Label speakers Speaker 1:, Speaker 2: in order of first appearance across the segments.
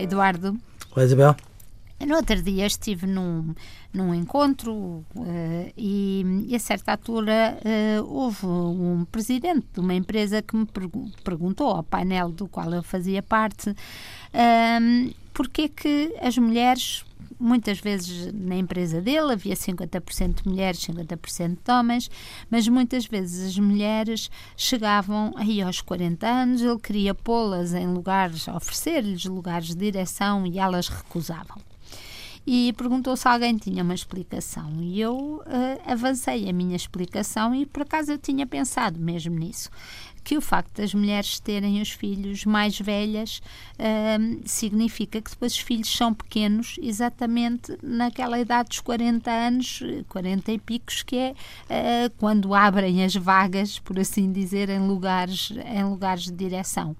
Speaker 1: Eduardo.
Speaker 2: Olá, Isabel.
Speaker 1: No outro dia estive num, num encontro uh, e, e, a certa altura uh, houve um presidente de uma empresa que me pergu perguntou ao painel do qual eu fazia parte uh, porque que as mulheres muitas vezes na empresa dele havia 50% de mulheres, 50% de homens, mas muitas vezes as mulheres chegavam aí aos 40 anos, ele queria pô-las em lugares, oferecer-lhes lugares de direção e elas recusavam e perguntou se alguém tinha uma explicação. E eu uh, avancei a minha explicação e por acaso eu tinha pensado mesmo nisso que o facto das mulheres terem os filhos mais velhas uh, significa que depois os filhos são pequenos exatamente naquela idade dos 40 anos, 40 e picos, que é uh, quando abrem as vagas, por assim dizer, em lugares, em lugares de direção.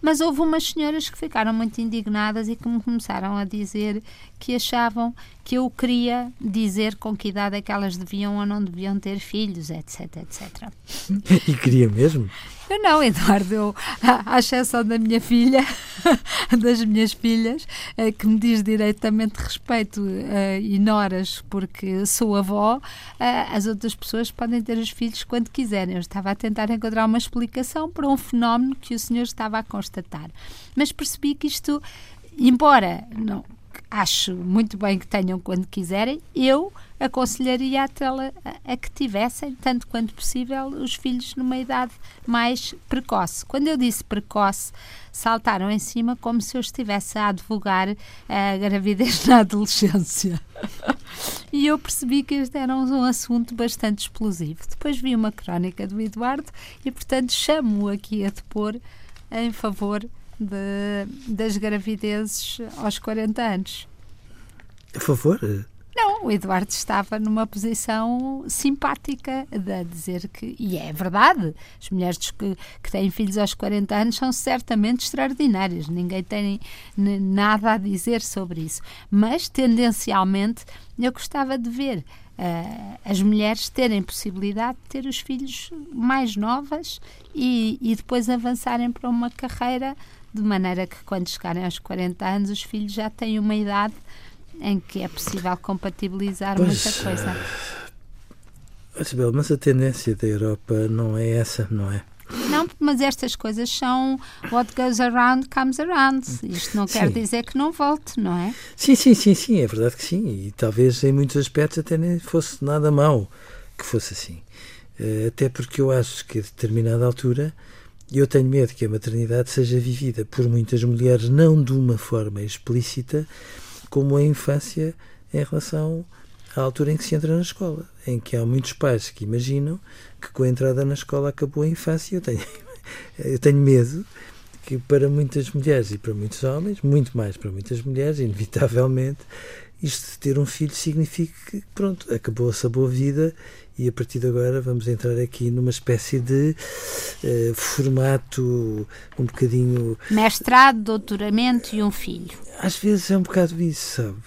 Speaker 1: Mas houve umas senhoras que ficaram muito indignadas e que me começaram a dizer que achavam que eu queria dizer com que idade é que elas deviam ou não deviam ter filhos, etc, etc.
Speaker 2: E queria mesmo?
Speaker 1: Eu não, Eduardo, eu, à exceção da minha filha, das minhas filhas, eh, que me diz diretamente respeito uh, e noras porque sou avó, uh, as outras pessoas podem ter os filhos quando quiserem. Eu estava a tentar encontrar uma explicação para um fenómeno que o senhor estava a constatar. Mas percebi que isto, embora não, acho muito bem que tenham quando quiserem, eu aconselharia a, a, a, que tivessem, tanto quanto possível, os filhos numa idade mais precoce. Quando eu disse precoce, saltaram em cima como se eu estivesse a advogar a gravidez na adolescência. e eu percebi que este era um assunto bastante explosivo. Depois vi uma crónica do Eduardo e, portanto, chamo-o aqui a depor em favor de, das gravidezes aos 40 anos.
Speaker 2: A favor?
Speaker 1: O Eduardo estava numa posição simpática de dizer que, e é verdade, as mulheres que, que têm filhos aos 40 anos são certamente extraordinárias, ninguém tem nada a dizer sobre isso. Mas, tendencialmente, eu gostava de ver uh, as mulheres terem possibilidade de ter os filhos mais novas e, e depois avançarem para uma carreira de maneira que quando chegarem aos 40 anos os filhos já têm uma idade em que é possível compatibilizar pois, muita coisa.
Speaker 2: Isabel, mas a tendência da Europa não é essa, não é?
Speaker 1: Não, mas estas coisas são what goes around comes around. Isto não quer sim. dizer que não volte, não é?
Speaker 2: Sim, sim, sim, sim, é verdade que sim. E talvez em muitos aspectos até nem fosse nada mau que fosse assim. Eh, até porque eu acho que a determinada altura eu tenho medo que a maternidade seja vivida por muitas mulheres não de uma forma explícita, como a infância em relação à altura em que se entra na escola, em que há muitos pais que imaginam que com a entrada na escola acabou a infância. Eu tenho, eu tenho medo que para muitas mulheres e para muitos homens, muito mais para muitas mulheres, inevitavelmente, isto de ter um filho significa que, pronto, acabou-se a boa vida e a partir de agora vamos entrar aqui numa espécie de uh, formato um bocadinho.
Speaker 1: Mestrado, doutoramento e um filho.
Speaker 2: Às vezes é um bocado isso, sabe?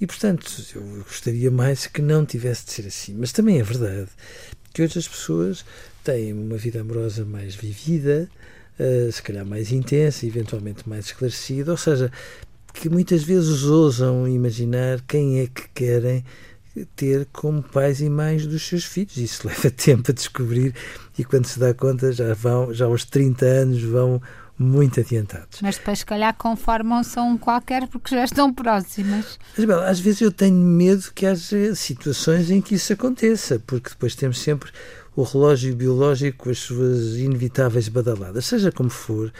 Speaker 2: E portanto, eu gostaria mais que não tivesse de ser assim. Mas também é verdade que hoje as pessoas têm uma vida amorosa mais vivida, uh, se calhar mais intensa, eventualmente mais esclarecida, ou seja, que muitas vezes ousam imaginar quem é que querem ter como pais e mães dos seus filhos. Isso leva tempo a descobrir e quando se dá conta já vão, já aos 30 anos vão muito adiantados.
Speaker 1: Mas depois, se calhar, conformam-se a um qualquer porque já estão próximas.
Speaker 2: Isabel, às vezes eu tenho medo que haja situações em que isso aconteça, porque depois temos sempre o relógio biológico as suas inevitáveis badaladas. Seja como for,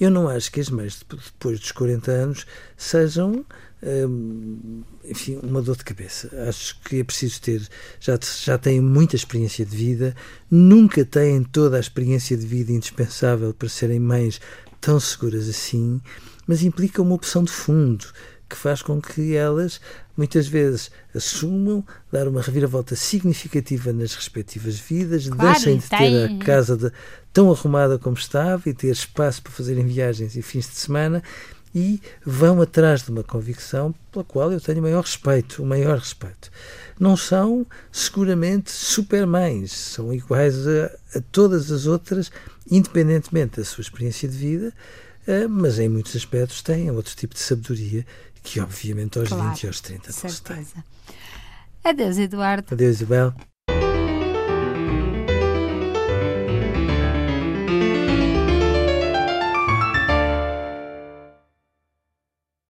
Speaker 2: eu não acho que as mães, depois dos 40 anos, sejam Hum, enfim, uma dor de cabeça. Acho que é preciso ter, já, já têm muita experiência de vida, nunca têm toda a experiência de vida indispensável para serem mães tão seguras assim, mas implica uma opção de fundo que faz com que elas muitas vezes assumam dar uma reviravolta significativa nas respectivas vidas, claro, deixem de ter a casa de, tão arrumada como estava e ter espaço para fazerem viagens e fins de semana e vão atrás de uma convicção pela qual eu tenho o maior respeito, o maior respeito. Não são seguramente supermães, são iguais a, a todas as outras, independentemente da sua experiência de vida, uh, mas em muitos aspectos têm outro tipo de sabedoria que, obviamente, aos
Speaker 1: claro,
Speaker 2: 20 e aos 30 não se tem.
Speaker 1: Adeus, Eduardo.
Speaker 2: Adeus, Isabel.